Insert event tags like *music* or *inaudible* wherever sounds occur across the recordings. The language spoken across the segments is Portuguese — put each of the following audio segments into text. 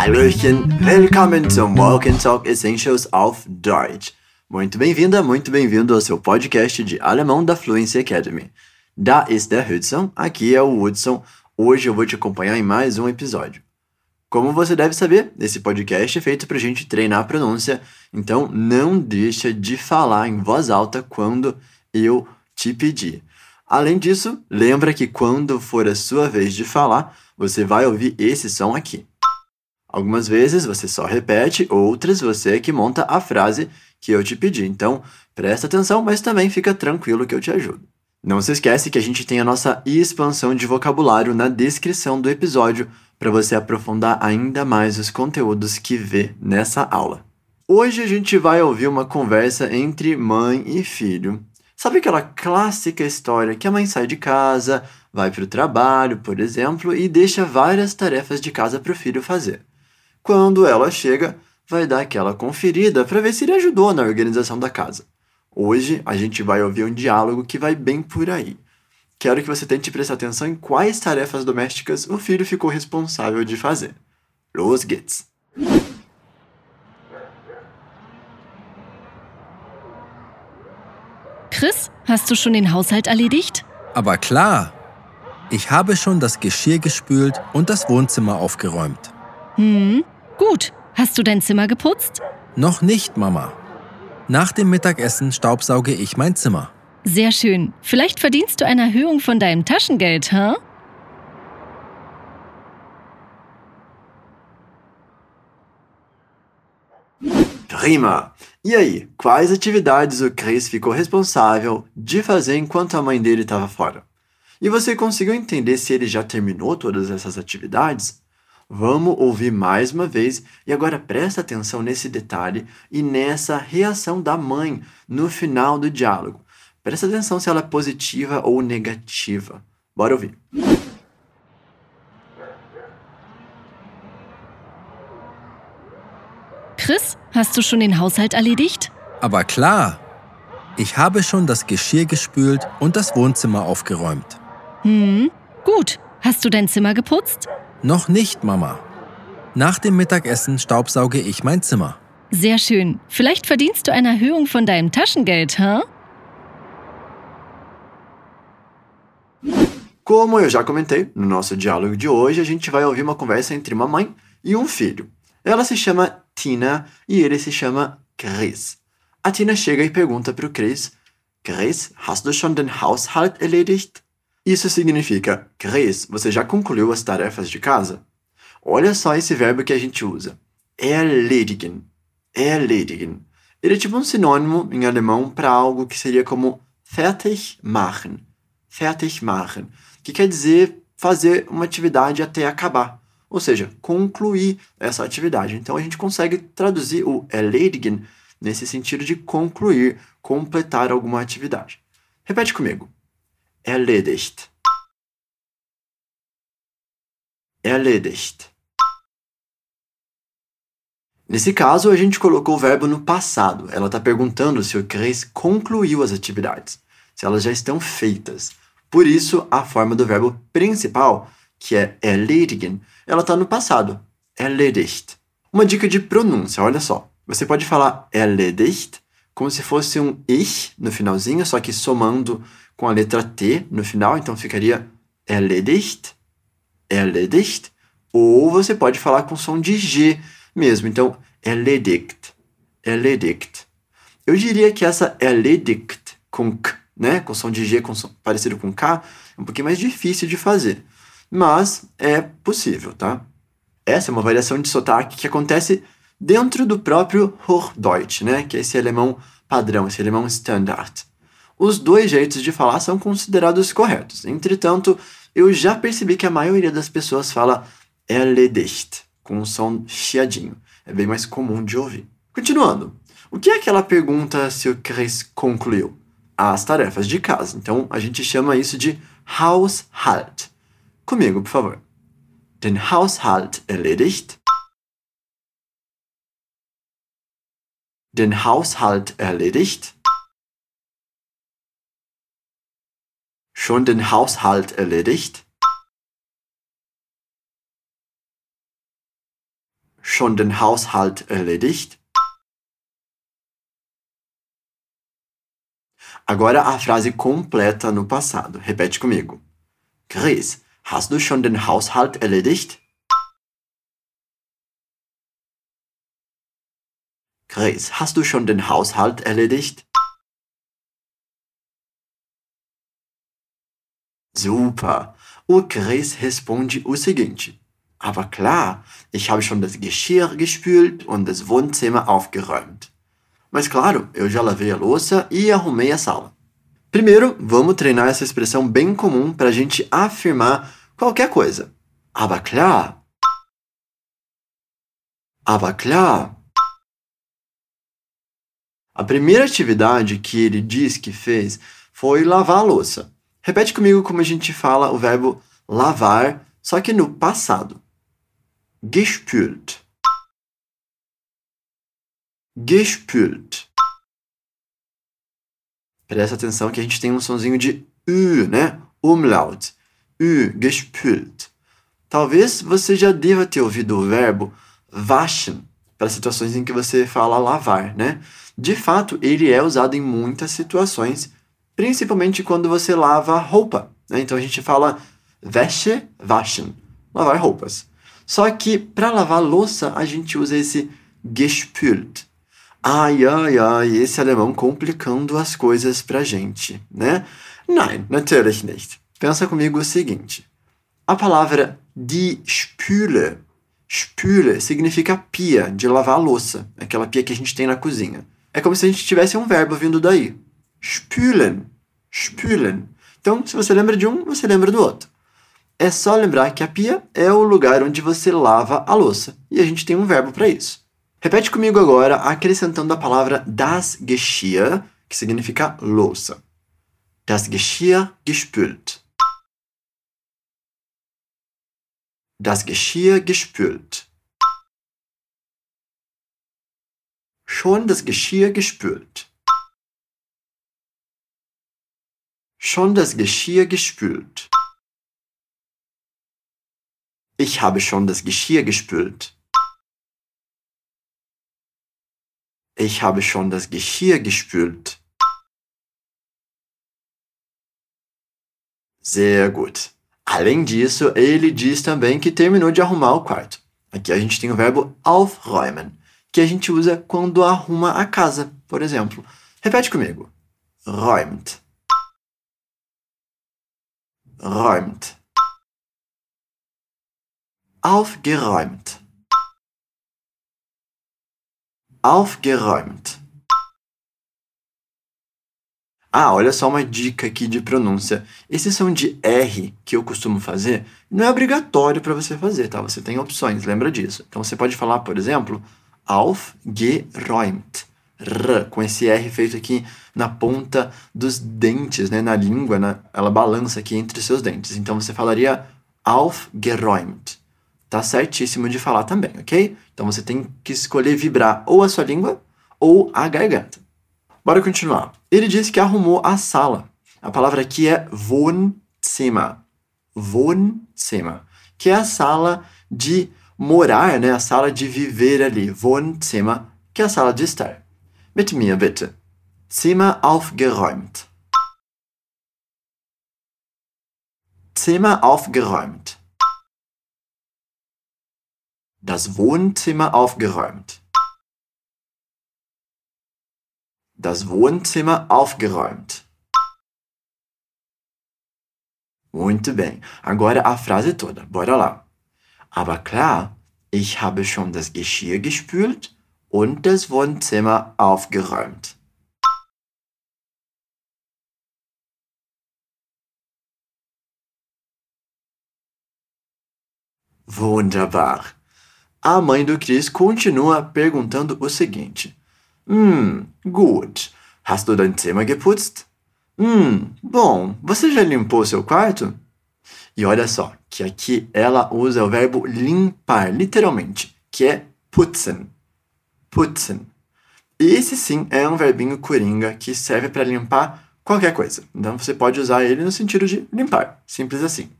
Hallöchen, willkommen zum Walk and Talk Essentials auf Deutsch. Muito bem-vinda, muito bem-vindo ao seu podcast de alemão da Fluency Academy. Da ist der Hudson, aqui é o Hudson. Hoje eu vou te acompanhar em mais um episódio. Como você deve saber, esse podcast é feito para a gente treinar a pronúncia, então não deixa de falar em voz alta quando eu te pedir. Além disso, lembra que quando for a sua vez de falar, você vai ouvir esse som aqui. Algumas vezes você só repete, outras você é que monta a frase que eu te pedi. Então, presta atenção, mas também fica tranquilo que eu te ajudo. Não se esquece que a gente tem a nossa expansão de vocabulário na descrição do episódio para você aprofundar ainda mais os conteúdos que vê nessa aula. Hoje a gente vai ouvir uma conversa entre mãe e filho. Sabe aquela clássica história que a mãe sai de casa, vai para o trabalho, por exemplo, e deixa várias tarefas de casa para o filho fazer. Quando ela chega, vai dar aquela conferida para ver se ele ajudou na organização da casa. Hoje a gente vai ouvir um diálogo que vai bem por aí. Quero que você tente prestar atenção em quais tarefas domésticas o filho ficou responsável de fazer. Los geht's! Chris, hast du schon den Haushalt erledigt? Aber klar. Ich habe schon das Geschirr gespült und das Wohnzimmer aufgeräumt. Hm, gut. Hast du dein Zimmer geputzt? Noch nicht, Mama. Nach dem Mittagessen staubsauge ich mein Zimmer. Sehr schön. Vielleicht verdienst du eine Erhöhung von deinem Taschengeld, hä? Huh? Prima! E aí, quais atividades o Chris ficou responsável de fazer enquanto a mãe dele estava fora? E você conseguiu entender se ele já terminou todas essas atividades? Vamos ouvir mais uma vez e agora presta atenção nesse detalhe e nessa reação da mãe no final do diálogo. Presta atenção se ela é positiva ou negativa. Bora ouvir. Chris, hast du schon den Haushalt erledigt? Aber klar. Ich habe schon das Geschirr gespült und das Wohnzimmer aufgeräumt. Hm, gut. Hast du dein Zimmer geputzt? Noch nicht, Mama. Nach dem Mittagessen staubsauge ich mein Zimmer. Sehr schön. Vielleicht verdienst du eine Erhöhung von deinem Taschengeld, hä? Huh? Como eu já comentei, no nosso diálogo de hoje a gente vai ouvir uma conversa entre uma mãe e um filho. Ela se chama Tina e ele se chama Chris. A Tina chega e pergunta para o Chris: Chris, hast du schon den Haushalt erledigt? Isso significa: Chris, você já concluiu as tarefas de casa? Olha só esse verbo que a gente usa: erledigen. Erledigen. Ele é tipo um sinônimo em alemão para algo que seria como fertig machen. Fertig machen que quer dizer fazer uma atividade até acabar, ou seja, concluir essa atividade. Então a gente consegue traduzir o erledigen nesse sentido de concluir, completar alguma atividade. Repete comigo. Erledigt. Erledigt. Nesse caso, a gente colocou o verbo no passado. Ela está perguntando se o Chris concluiu as atividades, se elas já estão feitas. Por isso, a forma do verbo principal, que é erledigen, ela está no passado. Erledigt. Uma dica de pronúncia, olha só. Você pode falar erledigt como se fosse um ich no finalzinho, só que somando com a letra T no final, então ficaria erledigt, erledigt. Ou você pode falar com som de G mesmo, então erledigt, erledigt. Eu diria que essa erledigt com K né, com som de G com som, parecido com K, é um pouquinho mais difícil de fazer. Mas é possível, tá? Essa é uma variação de sotaque que acontece dentro do próprio Hochdeutsch, né, que é esse alemão padrão, esse alemão standard. Os dois jeitos de falar são considerados corretos. Entretanto, eu já percebi que a maioria das pessoas fala erledigt, com um som chiadinho. É bem mais comum de ouvir. Continuando. O que é que ela pergunta se o Chris concluiu? as tarefas de casa. Então, a gente chama isso de Haushalt. Comigo, por favor. Den Haushalt erledigt. Den Haushalt erledigt. Schon den Haushalt erledigt. schon den Haushalt erledigt? Agora a frase completa no passado. Repete comigo. Chris, hast du schon den Haushalt erledigt? Chris, hast du schon den Haushalt erledigt? Super! O Chris responde o seguinte: Aber klar, ich habe schon das Geschirr gespült und das Wohnzimmer aufgeräumt. Mas claro, eu já lavei a louça e arrumei a sala. Primeiro, vamos treinar essa expressão bem comum para a gente afirmar qualquer coisa. Aber klar. Aber klar. A primeira atividade que ele diz que fez foi lavar a louça. Repete comigo como a gente fala o verbo lavar, só que no passado. Gespült. Gespült. Presta atenção que a gente tem um sonzinho de U, né? Umlaut. U, gespült. Talvez você já deva ter ouvido o verbo waschen para situações em que você fala lavar, né? De fato, ele é usado em muitas situações, principalmente quando você lava roupa. Né? Então a gente fala Wäsche waschen, lavar roupas. Só que para lavar louça a gente usa esse gespült. Ai, ai, ai, esse alemão complicando as coisas pra gente, né? Nein, natürlich nicht. Pensa comigo o seguinte: a palavra die Spüle, Spüle significa pia de lavar a louça, aquela pia que a gente tem na cozinha. É como se a gente tivesse um verbo vindo daí. Spülen, spülen. Então, se você lembra de um, você lembra do outro. É só lembrar que a pia é o lugar onde você lava a louça. E a gente tem um verbo para isso. Repete comigo agora, acrescentando a palavra das Geschirr, que significa louça. Das Geschirr gespült. Das Geschirr gespült. Schon das Geschirr gespült. Schon das Geschirr gespült. Ich habe schon das Geschirr gespült. Ich habe schon das Geschirr gespült. Sehr gut. Além disso, ele diz também que terminou de arrumar o quarto. Aqui a gente tem o verbo aufräumen, que a gente usa quando arruma a casa, por exemplo. Repete comigo. Räumt. Räumt. Aufgeräumt. Aufgeräumt. Ah, olha só uma dica aqui de pronúncia. Esse som de R que eu costumo fazer não é obrigatório para você fazer, tá? Você tem opções, lembra disso. Então você pode falar, por exemplo, aufgeräumt. R, com esse R feito aqui na ponta dos dentes, né? Na língua, né? ela balança aqui entre seus dentes. Então você falaria aufgeräumt tá certíssimo de falar também, ok? Então você tem que escolher vibrar ou a sua língua ou a garganta. Bora continuar. Ele disse que arrumou a sala. A palavra aqui é Wohnzimmer. Wohnzimmer, que é a sala de morar, né? A sala de viver ali. Wohnzimmer, que é a sala de estar. Mit mir bitte. Zimmer aufgeräumt. Zimmer aufgeräumt. Das Wohnzimmer aufgeräumt. Das Wohnzimmer aufgeräumt. Muito bem. Agora a frase toda. Bora lá. Aber klar, ich habe schon das Geschirr gespült und das Wohnzimmer aufgeräumt. Wunderbar. A mãe do Chris continua perguntando o seguinte: Hum, gut. Hast du dein Zimmer geputzt? Hum, bom. Você já limpou seu quarto? E olha só, que aqui ela usa o verbo limpar, literalmente, que é putzen. Putzen. Esse sim é um verbinho coringa que serve para limpar qualquer coisa. Então você pode usar ele no sentido de limpar, simples assim.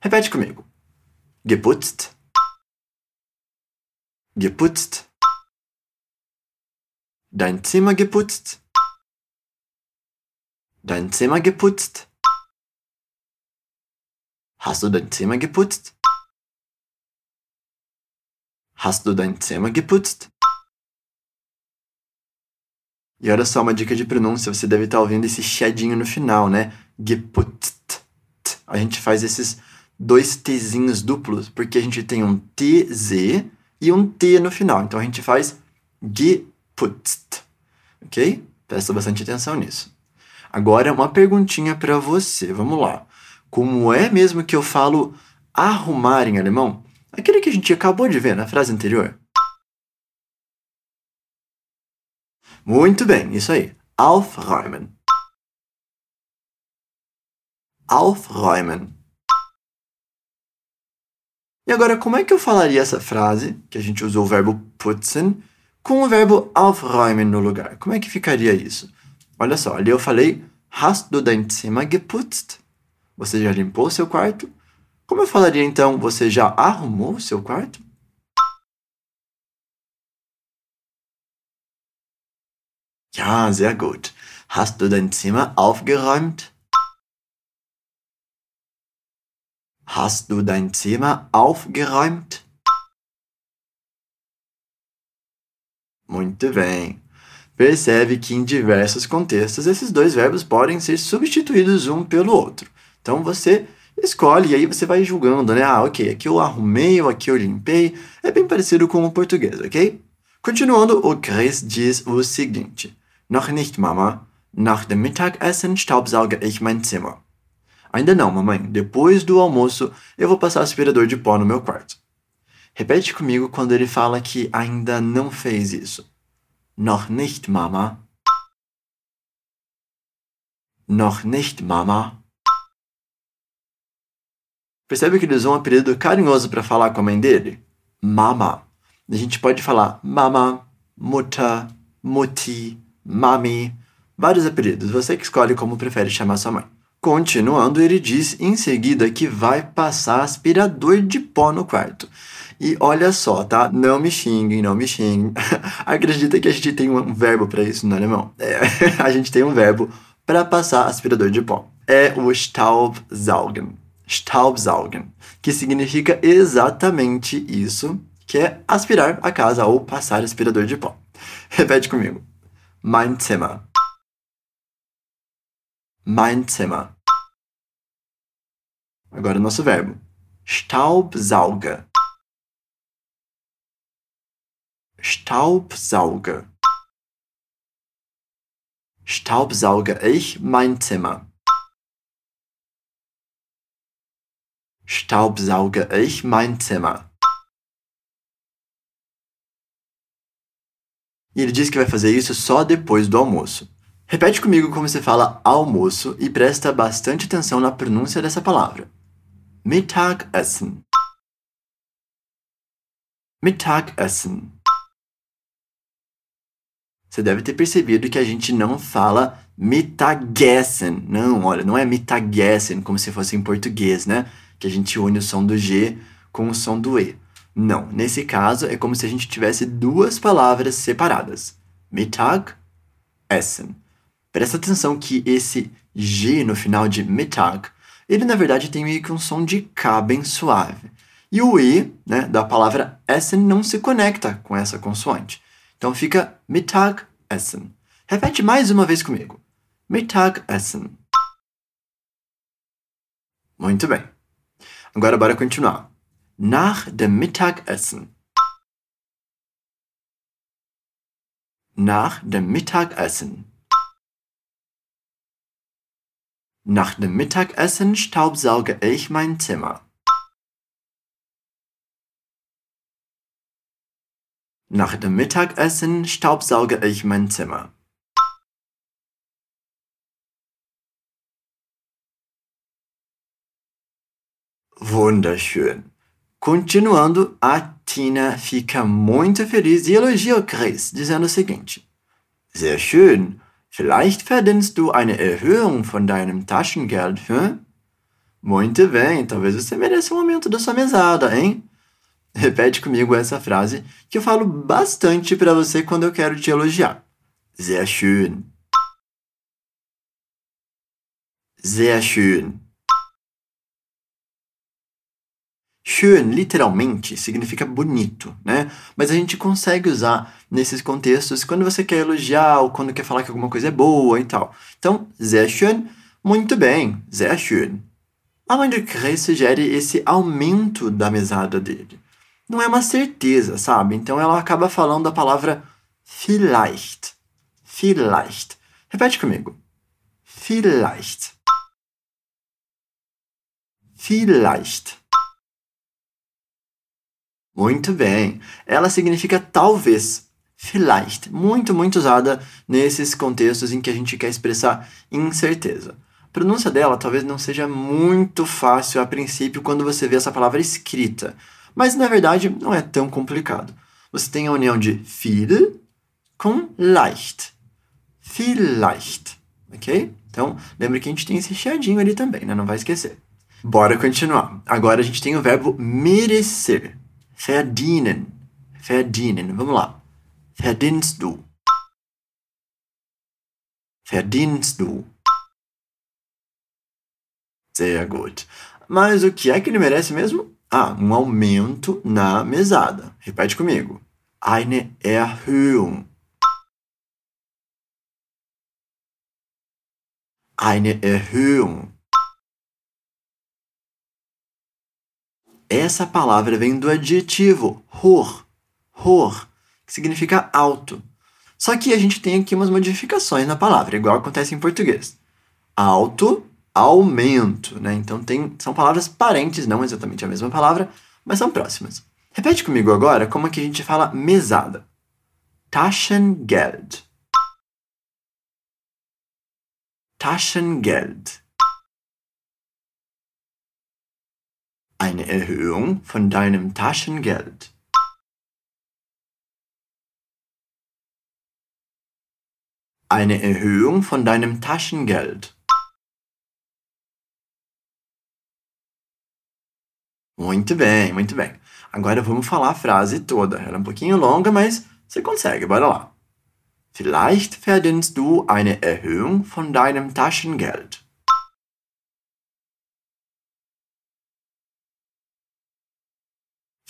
Repete comigo. Geputzt Geputzt. Dein Zimmer geputzt. Dein Zimmer geputzt. Hast du dein Zimmer geputzt? Hast du dein Zimmer geputzt? E olha só uma dica de pronúncia, você deve estar ouvindo esse chiadinho no final, né? Geputzt. A gente faz esses dois Tzinhos duplos, porque a gente tem um TZ e um T no final. Então a gente faz geputzt. Ok? Presta bastante atenção nisso. Agora, uma perguntinha para você. Vamos lá. Como é mesmo que eu falo arrumar em alemão? Aquele que a gente acabou de ver na frase anterior. Muito bem, isso aí. Aufräumen. Aufräumen. E agora, como é que eu falaria essa frase, que a gente usou o verbo putzen, com o verbo aufräumen no lugar? Como é que ficaria isso? Olha só, ali eu falei, hast du dein Zimmer geputzt? Você já limpou seu quarto? Como eu falaria então, você já arrumou seu quarto? Ja, sehr gut. Hast du dein Zimmer aufgeräumt? Hast du dein Zimmer aufgeräumt? Muito bem. Percebe que em diversos contextos esses dois verbos podem ser substituídos um pelo outro. Então você escolhe e aí você vai julgando, né? Ah, ok, aqui eu arrumei ou aqui eu limpei. É bem parecido com o português, ok? Continuando, o Chris diz o seguinte: Noch nicht, Mama. Nach dem Mittagessen staubsauge ich mein Zimmer. Ainda não, mamãe. Depois do almoço, eu vou passar aspirador de pó no meu quarto. Repete comigo quando ele fala que ainda não fez isso. Noch nicht, Mama. Noch nicht, Mama. Percebe que ele usou um apelido carinhoso para falar com a mãe dele? Mama. A gente pode falar mama, mutter, mutti, mami, vários apelidos. Você que escolhe como prefere chamar sua mãe. Continuando, ele diz em seguida que vai passar aspirador de pó no quarto. E olha só, tá? Não me xinguem, não me xinguem. *laughs* Acredita que a gente tem um verbo para isso no alemão? É, *laughs* a gente tem um verbo para passar aspirador de pó. É o Staubsaugen. Staubsaugen, que significa exatamente isso, que é aspirar a casa ou passar aspirador de pó. Repete comigo. Mein Zimmer. Mein Zimmer. Agora o nosso verbo. Staubsauger. Staubsauger. Staubsauge ich mein Zimmer. Staubsauge ich mein Zimmer. E ele diz que vai fazer isso só depois do almoço. Repete comigo como se fala almoço e presta bastante atenção na pronúncia dessa palavra. Mittagessen. Mittagessen. Você deve ter percebido que a gente não fala Mittagessen. Não, olha, não é Mittagessen como se fosse em português, né? Que a gente une o som do G com o som do E. Não, nesse caso é como se a gente tivesse duas palavras separadas. Mittagessen. Presta atenção que esse G no final de Mittag, ele na verdade tem meio que um som de K bem suave. E o E, né, da palavra Essen não se conecta com essa consoante. Então fica Mittagessen. Repete mais uma vez comigo. Mittagessen. Muito bem. Agora bora continuar. Nach dem Mittagessen. Nach dem Mittagessen. Nach dem Mittagessen staubsauge ich mein Zimmer. Nach dem Mittagessen staubsauge ich mein Zimmer. Wunderschön. Continuando, a Tina fica muito feliz e elogia o Chris, dizendo o seguinte: Sehr schön. Vielleicht verdienst du eine Erhöhung von deinem Taschengeld, hm? Muito bem, talvez você mereça um aumento da sua mesada, hein? Repete comigo essa frase que eu falo bastante para você quando eu quero te elogiar. Sehr schön. Sehr schön. Schön, literalmente, significa bonito, né? Mas a gente consegue usar nesses contextos quando você quer elogiar ou quando quer falar que alguma coisa é boa e tal. Então, sehr schön, muito bem, sehr schön. A mãe de Chris sugere esse aumento da mesada dele. Não é uma certeza, sabe? Então ela acaba falando a palavra vielleicht. Vielleicht. Repete comigo. Vielleicht. Vielleicht. Muito bem. Ela significa talvez. Vielleicht. Muito, muito usada nesses contextos em que a gente quer expressar incerteza. A pronúncia dela talvez não seja muito fácil a princípio quando você vê essa palavra escrita, mas na verdade não é tão complicado. Você tem a união de viel com leicht. Vielleicht. Ok? Então, lembre que a gente tem esse chiadinho ali também, né? Não vai esquecer. Bora continuar. Agora a gente tem o verbo merecer. Verdienen. Verdienen. Vamos lá. Verdienst du. Verdienst du. Sehr gut. Mas o que é que ele merece mesmo? Ah, um aumento na mesada. Repete comigo. Eine Erhöhung. Eine Erhöhung. Essa palavra vem do adjetivo hoch, hoch, que significa alto. Só que a gente tem aqui umas modificações na palavra, igual acontece em português. Alto, aumento, né? Então tem, são palavras parentes, não exatamente a mesma palavra, mas são próximas. Repete comigo agora como é que a gente fala mesada. Taschengeld. Taschengeld. Eine Erhöhung von deinem Taschengeld. Eine Erhöhung von deinem Taschengeld. Muito bem, muito bem. Agora vamos falar a frase toda. Ela é um pouquinho longa, mas você consegue. Bora lá. Vielleicht verdienst du eine Erhöhung von deinem Taschengeld.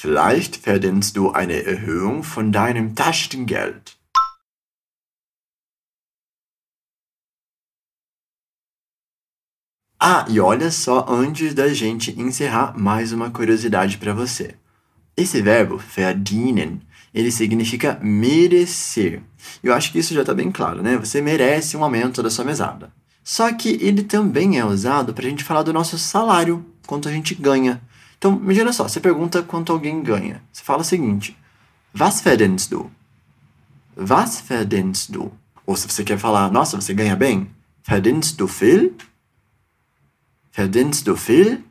Vielleicht verdienst du eine Erhöhung von deinem Taschengeld. Ah, e olha só, antes da gente encerrar, mais uma curiosidade para você. Esse verbo, verdienen, ele significa merecer. Eu acho que isso já está bem claro, né? Você merece um aumento da sua mesada. Só que ele também é usado para a gente falar do nosso salário, quanto a gente ganha. Então, imagina só, você pergunta quanto alguém ganha. Você fala o seguinte: Was verdienst du? Was verdienst du? Ou se você quer falar, nossa, você ganha bem? Verdienst du viel? Verdienst du viel?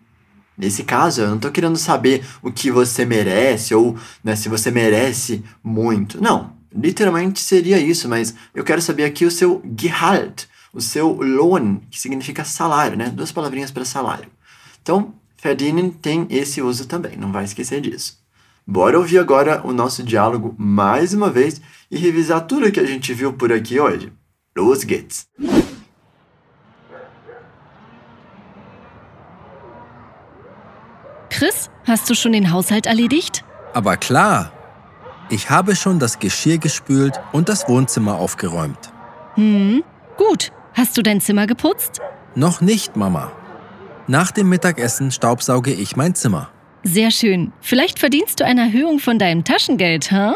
Nesse caso, eu não estou querendo saber o que você merece ou né, se você merece muito. Não, literalmente seria isso, mas eu quero saber aqui o seu Gehalt, o seu Lohn, que significa salário, né? Duas palavrinhas para salário. Então, verdienen tem esse uso também, não vai esquecer disso. Bora ouvir agora o nosso diálogo mais uma vez e revisar tudo que a gente viu por aqui hoje. Los geht's! Chris, hast du schon den Haushalt erledigt? Aber klar. Ich habe schon das Geschirr gespült und das Wohnzimmer aufgeräumt. Hm, gut. Hast du dein Zimmer geputzt? Noch nicht, Mama. Nach dem Mittagessen staubsauge ich mein Zimmer. Sehr schön. Vielleicht verdienst du eine Erhöhung von deinem Taschengeld, hä?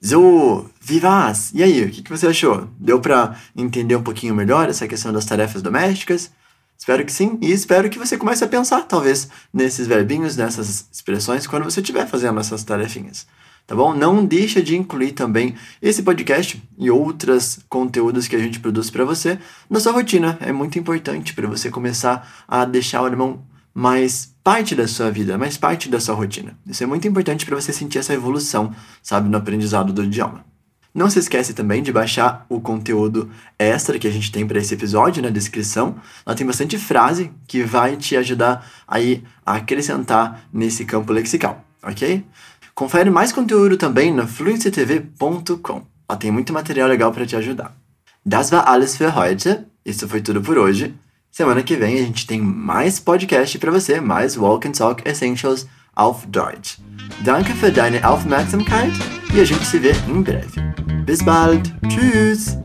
So, wie war's? E aí, o que, que você achou? Deu para entender um pouquinho melhor essa questão das tarefas domésticas? Espero que sim, e espero que você comece a pensar, talvez, nesses verbinhos, nessas expressões, quando você estiver fazendo essas tarefinhas tá bom? Não deixa de incluir também esse podcast e outros conteúdos que a gente produz para você na sua rotina. É muito importante para você começar a deixar o alemão mais parte da sua vida, mais parte da sua rotina. Isso é muito importante para você sentir essa evolução, sabe, no aprendizado do idioma. Não se esquece também de baixar o conteúdo extra que a gente tem para esse episódio na descrição. Lá tem bastante frase que vai te ajudar aí a acrescentar nesse campo lexical, ok? Confere mais conteúdo também na fluencytv.com. Lá tem muito material legal para te ajudar. Das war alles für heute. Isso foi tudo por hoje. Semana que vem a gente tem mais podcast para você, mais Walk and Talk Essentials auf Deutsch. Danke für deine Aufmerksamkeit e a gente se vê em breve. Bis bald. Tschüss.